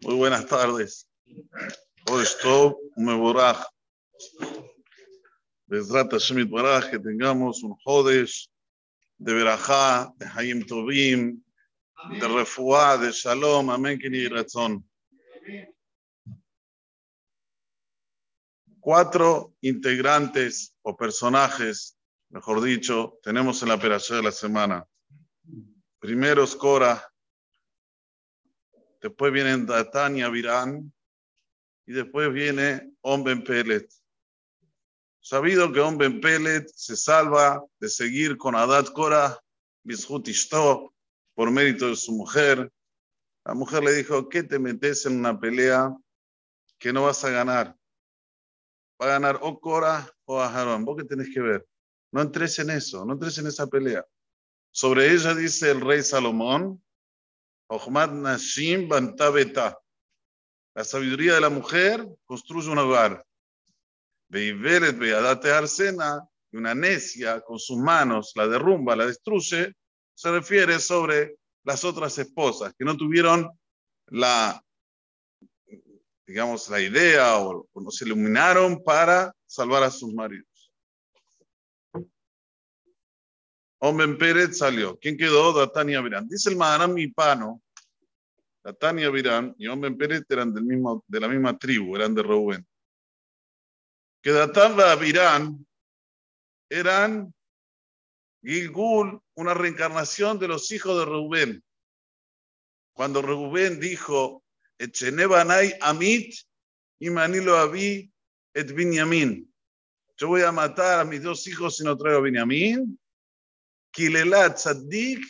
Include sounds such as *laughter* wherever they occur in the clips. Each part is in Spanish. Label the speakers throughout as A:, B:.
A: Muy buenas tardes. Que tengamos un Jodesh de Berajá, de Hayim Tovim, de Refuá, de Shalom, amén, que ni razón. Cuatro integrantes o personajes, mejor dicho, tenemos en la operación de la semana. Primero es después vienen Datania Virán y después viene Omben Pelet. Sabido que Omben Pelet se salva de seguir con Adad Cora, Bishut Ishto, por mérito de su mujer. La mujer le dijo, ¿qué te metes en una pelea que no vas a ganar? Va a ganar o Cora o Aharón. ¿Vos qué tenés que ver? No entres en eso, no entres en esa pelea. Sobre ella dice el rey Salomón, Nashim Bantabeta. La sabiduría de la mujer construye un hogar. Veiveret Beadate Arsena, una necia con sus manos la derrumba, la destruye, se refiere sobre las otras esposas que no tuvieron la, digamos, la idea o, no se iluminaron para salvar a sus maridos. Hombre Pérez salió. ¿Quién quedó? Datania Virán. Dice el Maharam Pano, Datania Virán y Hombre Pérez eran del mismo, de la misma tribu, eran de Reuben. Que Datán Virán eran Gilgul, una reencarnación de los hijos de Reuben. Cuando Reuben dijo, Echenebanay Amit y Manilo Abí et. Yo voy a matar a mis dos hijos si no traigo a Binyamin. Kilelat Tzaddik,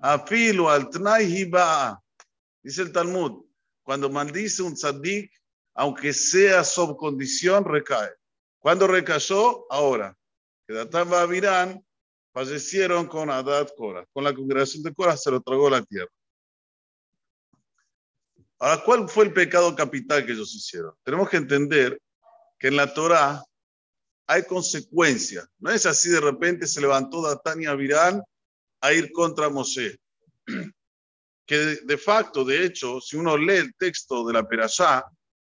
A: Afilu Altnai. Dice el Talmud, cuando maldice un tzaddik, aunque sea sob condición, recae. ¿Cuándo recayó? Ahora. Que Datán Virán fallecieron con Adad Cora. Con la congregación de Cora se lo tragó la tierra. Ahora, ¿cuál fue el pecado capital que ellos hicieron? Tenemos que entender que en la Torah hay consecuencias. No es así de repente se levantó Datania Virán a ir contra Moshe. *clears throat* Que de facto, de hecho, si uno lee el texto de la Perashá,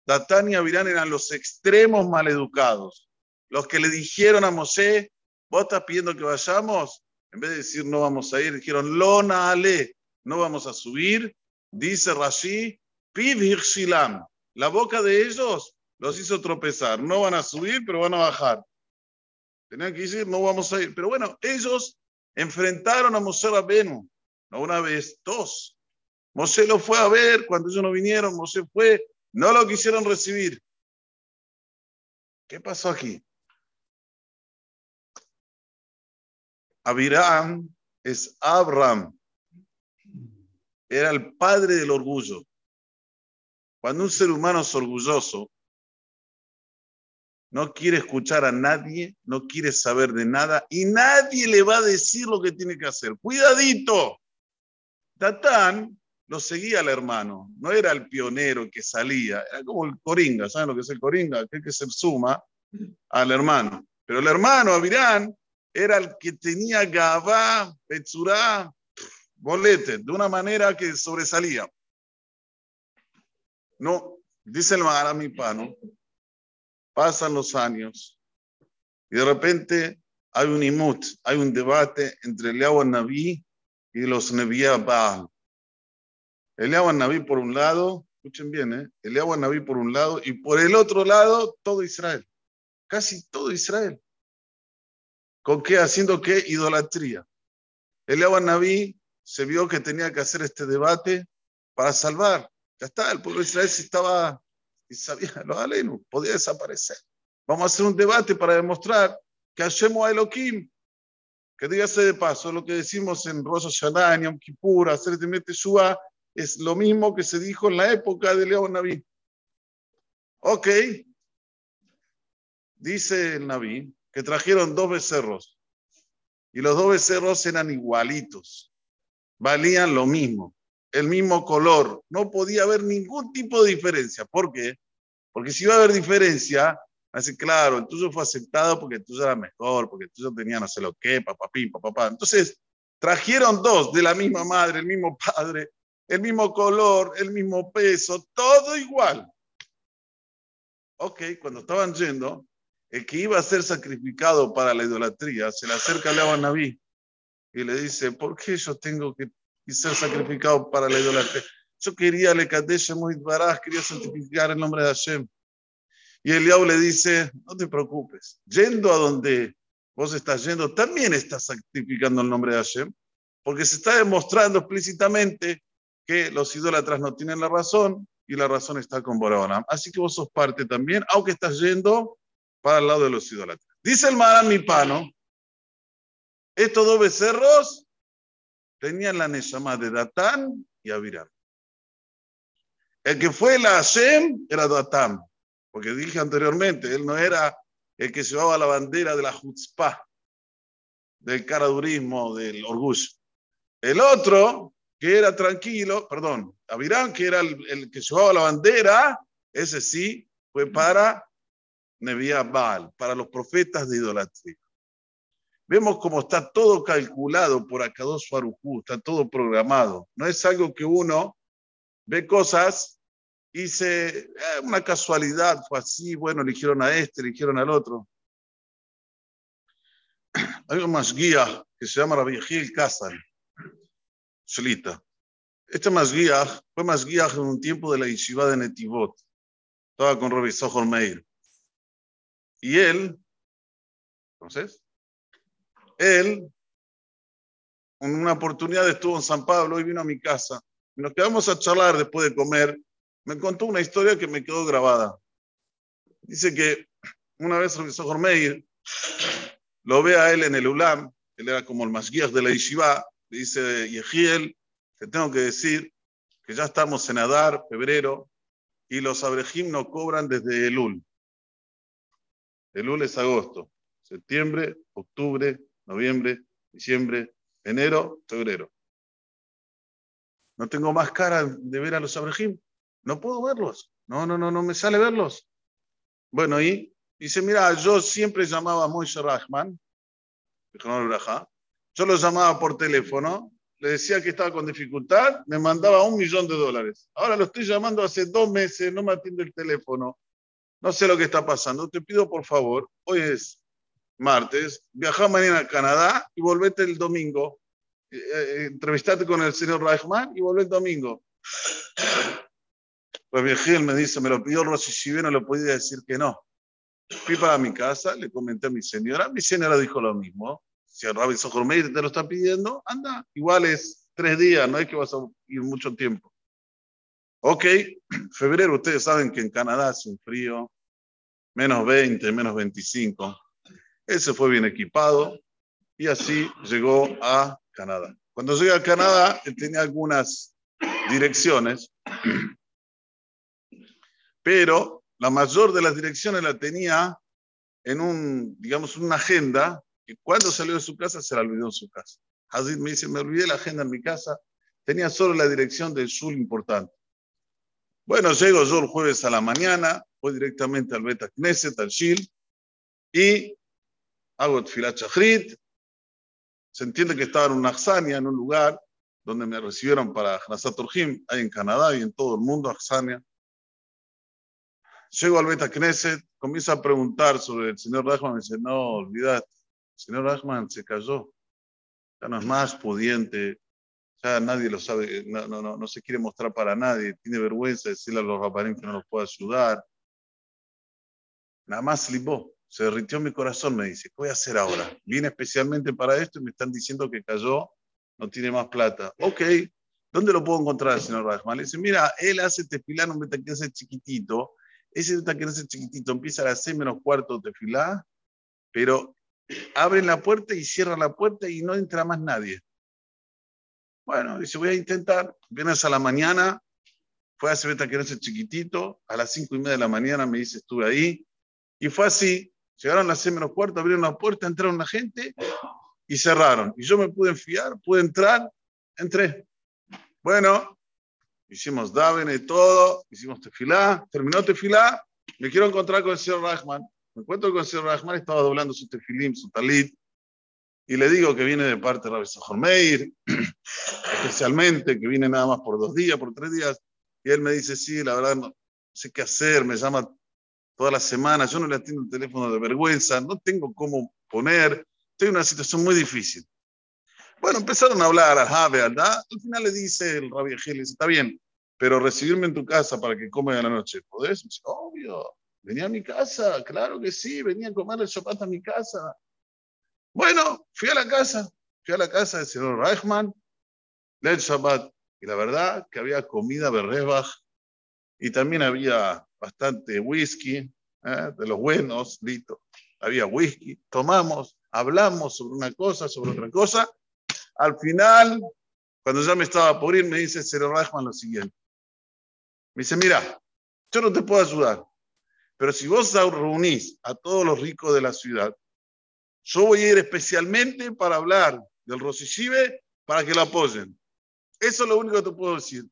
A: Datania Virán eran los extremos maleducados. Los que le dijeron a Moshe, vos estás pidiendo que vayamos, en vez de decir no vamos a ir, dijeron, lona ale, no vamos a subir. Dice Rashi, piv hirshilam. La boca de ellos los hizo tropezar. No van a subir, pero van a bajar. Tenían que decir, no vamos a ir. Pero bueno, ellos enfrentaron a Moshe Rabenu. No una vez, dos. Moshe lo fue a ver cuando ellos no vinieron. Moshe fue, no lo quisieron recibir. ¿Qué pasó aquí? Abiram es Abraham. Era el padre del orgullo. Cuando un ser humano es orgulloso, no quiere escuchar a nadie, no quiere saber de nada y nadie le va a decir lo que tiene que hacer. Cuidadito. Tatán lo seguía al hermano, no era el pionero que salía, era como el coringa, ¿saben lo que es el coringa? Que se suma al hermano. Pero el hermano, Avirán, era el que tenía Gabá, Petzurá, bolete, de una manera que sobresalía. No, dice el Maharamipano, Pasan los años y de repente hay un imut, hay un debate entre Eliyahu Naví y los Neviá Baal. Eliyahu Naví por un lado, escuchen bien, ¿eh? Eliyahu Naví por un lado y por el otro lado todo Israel, casi todo Israel. ¿Con qué? Haciendo qué? Idolatría. Eliyahu Naví se vio que tenía que hacer este debate para salvar. Ya está, el pueblo de Israel se estaba y sabía, *laughs* lo alenu, podía desaparecer. Vamos a hacer un debate para demostrar que hacemos a Elohim, que dígase de paso, lo que decimos en Rosh Hashanah, en Yom Kippur, hacer Shua, es lo mismo que se dijo en la época de León Naví. Ok, dice el Naví que trajeron dos becerros y los dos becerros eran igualitos, valían lo mismo el mismo color. No podía haber ningún tipo de diferencia. ¿Por qué? Porque si iba a haber diferencia, así claro, tuyo fue aceptado porque tuyo era mejor, porque tuyo tenía no sé lo qué, papá, papá, papá. Entonces, trajeron dos de la misma madre, el mismo padre, el mismo color, el mismo peso, todo igual. Ok, cuando estaban yendo, el que iba a ser sacrificado para la idolatría se le acerca a Naví y le dice, ¿por qué yo tengo que ser sacrificado para la idolatría? Yo quería le Baraj, quería santificar el nombre de Hashem. Y Eliau le dice, no te preocupes, yendo a donde vos estás yendo, también estás santificando el nombre de Hashem, porque se está demostrando explícitamente que los idólatras no tienen la razón y la razón está con Boraholam. Así que vos sos parte también, aunque estás yendo para el lado de los idólatras. Dice el Maramipano, estos dos becerros tenían la Neshama de Datán y Abiram. El que fue la Hashem era Datán, porque dije anteriormente, él no era el que llevaba la bandera de la Jutzpah, del caradurismo, del orgullo. El otro, que era tranquilo, perdón, Abiram, que era el, que llevaba la bandera, ese sí fue para Nebiá Baal, para los profetas de idolatría. Vemos cómo está todo calculado por Akadosh Farujú, está todo programado. No es algo que uno ve cosas y se, eh, una casualidad, fue así, bueno, eligieron a este, eligieron al otro. *clears throat* Hay un más guía que se llama Rabbi Gil Kazan, solita. Este más guía fue más guía en un tiempo de la yeshiva de Netivot. Estaba con Rabbi Sohor Meir. Y él, entonces, él, en una oportunidad estuvo en San Pablo y vino a mi casa. Y nos quedamos a charlar después de comer. Me contó una historia que me quedó grabada. Dice que una vez Rabbi Sohor Meir lo ve a él en el ULAM, él era como el más guía de la yeshiva, le dice, Yehiel, te tengo que decir que ya estamos en Adar, febrero, y los abrejim no cobran desde Elul. Elul es agosto, septiembre, octubre, noviembre, diciembre, enero, febrero. No tengo más cara de ver a los abrejim. No puedo verlos. No, no, no, no me sale verlos. Bueno, y dice, mira, yo siempre llamaba a Moishe Rahman, yo lo llamaba por teléfono, le decía que estaba con dificultad, me mandaba un millón de dólares. Ahora lo estoy llamando hace dos meses, no me atiende el teléfono, no sé lo que está pasando. Te pido por favor, hoy es martes, viaja mañana a Canadá y volvete el domingo. Eh, eh, entrevistate con el señor Reichman y volvé el domingo. Pues Vigil me dice, me lo pidió Rosy si no le podía decir que no. Fui para mi casa, le comenté a mi señora, mi señora dijo lo mismo. Si el Rabbi Sohormeir te lo está pidiendo, anda, igual es tres días, no es que vas a ir mucho tiempo. Ok, *clears throat* febrero, ustedes saben que en Canadá hace un frío, menos 20, menos 25. Él se fue bien equipado y así llegó a Canadá. Cuando llega a Canadá, él tenía algunas direcciones, pero la mayor de las direcciones la tenía en un, digamos, una agenda que cuando salió de su casa se la olvidó en su casa. Hazid me dice, me olvidé la agenda en mi casa, tenía solo la dirección del sur importante. Bueno, llego yo el jueves a la mañana, voy directamente al Beta Knesset, al Shil, y hago Tfilat Shachrit. Se entiende que estaba en una Axania, en un lugar donde me recibieron para Hanasat Urjim, ahí en Canadá y en todo el mundo, Axania. Llego al Beta Knesset, comienzo a preguntar sobre el señor Rahman, me dice, no, olvídate, el señor Rahman se cayó, ya no es más pudiente, ya nadie lo sabe, no, no, no, no se quiere mostrar para nadie, tiene vergüenza de decirle a los raparín que no los puede ayudar. Nada más libó, se derritió mi corazón, me dice, ¿qué voy a hacer ahora? Vine especialmente para esto y me están diciendo que cayó, no tiene más plata. Ok, ¿dónde lo puedo encontrar, señor Rahman? Le dice, mira, él hace tefilá, me que hace chiquitito, ese que ese chiquitito empieza a las seis menos cuarto de fila, pero abren la puerta y cierran la puerta y no entra más nadie. Bueno, dice, voy a intentar. Vienes a la mañana, fue a ese chiquitito, a las cinco y media de la mañana me dice, estuve ahí, y fue así. Llegaron a seis menos cuarto, abrieron la puerta, entraron la gente y cerraron. Y yo me pude enfiar, pude entrar, entré. Bueno, hicimos Davene y todo, hicimos tefilá, terminó tefilá, me quiero encontrar con el señor Rahman. Me encuentro con el señor Rahman, estaba doblando su tefilim, su talit. y le digo que viene de parte de Rabbi Meir, *clears throat* especialmente, que viene nada más por dos días, por tres días, y él me dice, sí, la verdad no sé qué hacer, me llama todas las semanas, yo no le atiendo el teléfono de vergüenza, no tengo cómo poner, estoy en una situación muy difícil. Bueno, empezaron a hablar al Jave, ¿verdad? Al final le dice el Rabbi Gil, está bien, pero recibirme en tu casa para que come a la noche, ¿podés? Dice, Obvio, venía a mi casa, claro que sí, venía a comer el Shabbat a mi casa. Bueno, fui a la casa, fui a la casa del señor Reichman, del Shabbat, y la verdad que había comida berrebach y también había bastante whisky, ¿eh? de los buenos, listo. Había whisky, tomamos, hablamos sobre una cosa, sobre otra cosa. Al final, cuando ya me estaba por ir, me dice Cero Rajman lo siguiente. Me dice, mira, yo no te puedo ayudar, pero si vos reunís a todos los ricos de la ciudad, yo voy a ir especialmente para hablar del Rosishive para que lo apoyen. Eso es lo único que te puedo decir.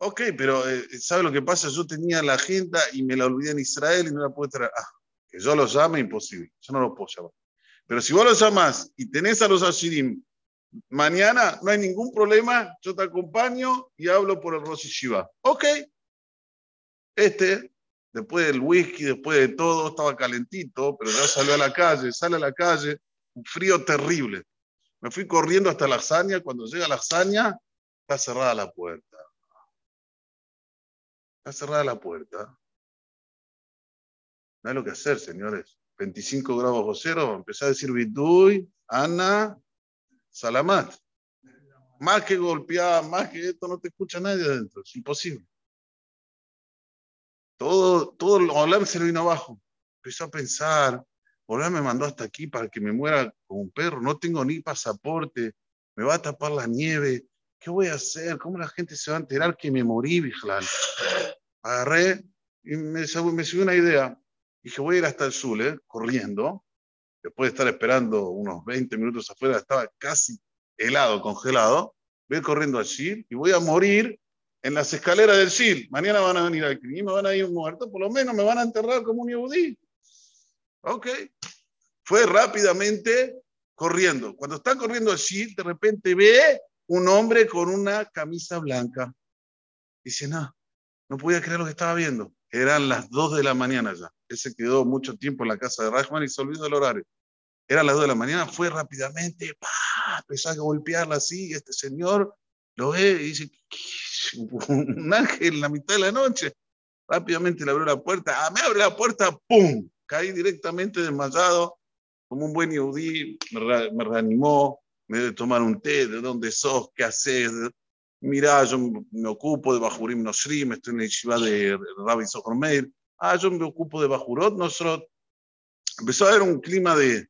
A: Ok, pero eh, ¿sabe lo que pasa? Yo tenía la agenda y me la olvidé en Israel y no la puedo traer. Ah, que yo lo llame, imposible. Yo no lo puedo llamar. Pero si vos lo llamás y tenés a los Ashirim mañana, no hay ningún problema. Yo te acompaño y hablo por el Rosh Shiva. Ok. Este, después del whisky, después de todo, estaba calentito, pero ya salió a la calle, sale a la calle, un frío terrible. Me fui corriendo hasta la hazaña. Cuando llega la hazaña, está cerrada la puerta cerrada la puerta. No hay lo que hacer, señores. 25 grados bajo cero, empezar a decir Biduy, Ana, Salamat. Más que golpear, más que esto, no te escucha nadie adentro. Es imposible. Todo, todo hablar se lo vino abajo. Empezó a pensar, Hola me mandó hasta aquí para que me muera como un perro. No tengo ni pasaporte. Me va a tapar la nieve. ¿Qué voy a hacer? ¿Cómo la gente se va a enterar que me morí, Bijlal? Agarré y me, me una idea. Dije, voy a ir hasta el sur, ¿eh? corriendo. Después de estar esperando unos 20 minutos afuera, estaba casi helado, congelado. Voy corriendo allí y voy a morir en las escaleras del Sil. Mañana van a venir al crimen, me van a ir muerto, por lo menos me van a enterrar como un yehudí. Ok. Fue rápidamente corriendo. Cuando está corriendo allí, de repente ve un hombre con una camisa blanca. Dice, no, no podía creer lo que estaba viendo. Eran las 2 de la mañana ya. Él se quedó mucho tiempo en la casa de Rajman y se olvidó del horario. Eran las 2 de la mañana, fue rápidamente, ¡pah! empezó a golpearla así, este señor lo ve y dice, *laughs* un ángel en la mitad de la noche. Rápidamente le abrió la puerta, ah, me abre la puerta, ¡pum! Caí directamente desmayado, como un buen yudí, me, reanimó, me dio tomar un té, de dónde sos, qué haces, mira, yo me ocupo de Bajurim Nosrim, estoy en la yeshiva de Rabbi Sohor Meir, ah, yo me ocupo de Bajurot Nosrot. Empezó a haber un clima de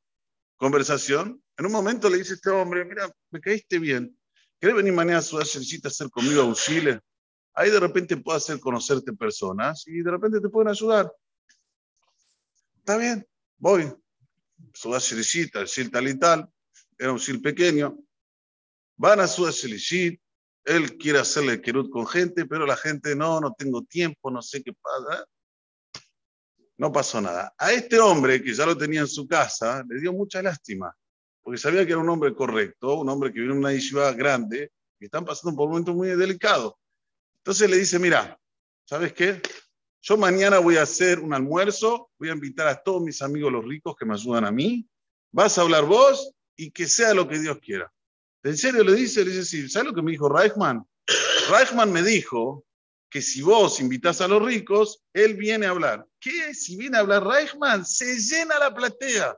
A: conversación. En un momento le dice este hombre, mira, me caíste bien, ¿querés venir mañana a Ciudad a hacer conmigo a Chile? Ahí de repente puedo hacer conocerte personas y de repente te pueden ayudar. Está bien, voy. Shirishita, el Sil tal y tal, era un Sil pequeño. Van a Ciudad Shirishit, él quiere hacerle querut con gente, pero la gente no, no tengo tiempo, no sé qué pasa. No pasó nada. A este hombre, que ya lo tenía en su casa, le dio mucha lástima, porque sabía que era un hombre correcto, un hombre que vive en una yeshiva grande, y están pasando por un momento muy delicado. Entonces le dice, mira, ¿sabes qué? Yo mañana voy a hacer un almuerzo, voy a invitar a todos mis amigos los ricos que me ayudan a mí, vas a hablar vos y que sea lo que Dios quiera. ¿En serio le dice? Le dice, sí. ¿Sabes lo que me dijo Reichman? Reichman me dijo que si vos invitás a los ricos, él viene a hablar. ¿Qué? Si viene a hablar Reichman, se llena la platea.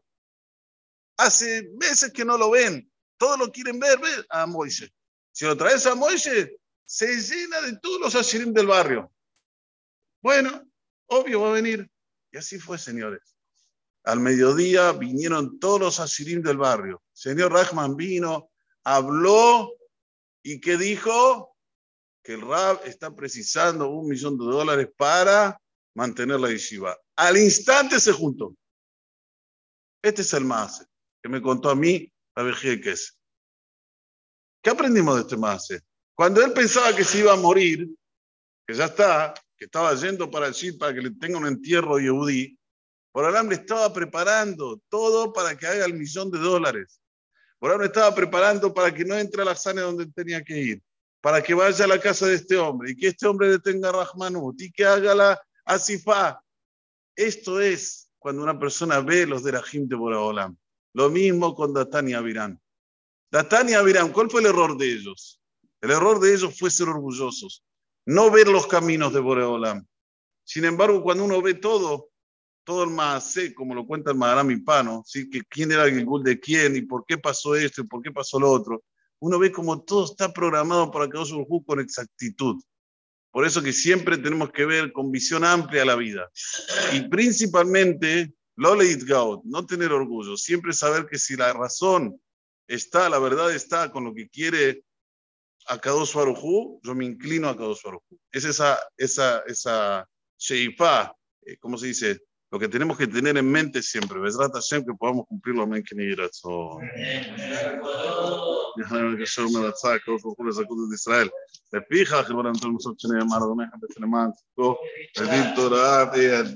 A: Hace meses que no lo ven. Todos lo quieren ver, ver a Moisés. Si lo traes a Moisés, se llena de todos los ashirim del barrio. Bueno, obvio va a venir. Y así fue, señores. Al mediodía vinieron todos los ashirim del barrio. Señor Reichman vino, habló y que dijo que el RAB está precisando un millón de dólares para mantener la yeshiva. Al instante se juntó. Este es el más que me contó a mí la es. ¿Qué aprendimos de este más? Cuando él pensaba que se iba a morir, que ya está, que estaba yendo para el para que le tenga un entierro yehudí, Borolam le estaba preparando todo para que haga el millón de dólares. Borolam le estaba preparando para que no entre a la sana donde tenía que ir, para que vaya a la casa de este hombre y que este hombre le tenga Rahmanut y que haga la Asifá. Esto es cuando una persona ve los de gente de Borolam. Lo mismo con Datán y Abirán. Datán y Abirán, ¿cuál fue el error de ellos? El error de ellos fue ser orgullosos, no ver los caminos de Boreolam. Sin embargo, cuando uno ve todo, todo el Maasé, como lo cuenta el Maharam Pano, ¿sí? que quién era el gul de quién y por qué pasó esto y por qué pasó lo otro, uno ve como todo está programado para que un con exactitud. Por eso que siempre tenemos que ver con visión amplia la vida. Y principalmente, no tener orgullo, siempre saber que si la razón está, la verdad está con lo que quiere a Kadosh Barujú, yo me inclino a Kadosh Barujú. Es esa, esa, esa sheifa, eh, ¿cómo se dice? Lo que tenemos que tener en mente siempre, Besrat Hashem, que podamos cumplirlo, amén, que ni Yiratzon. יחננו לקשר מרצה, כל כוחו לזכות את ישראל. לפיכך, חברנו תל מסות שני אמר, אדוני חפץ למען צדקו, תדין תורה וידין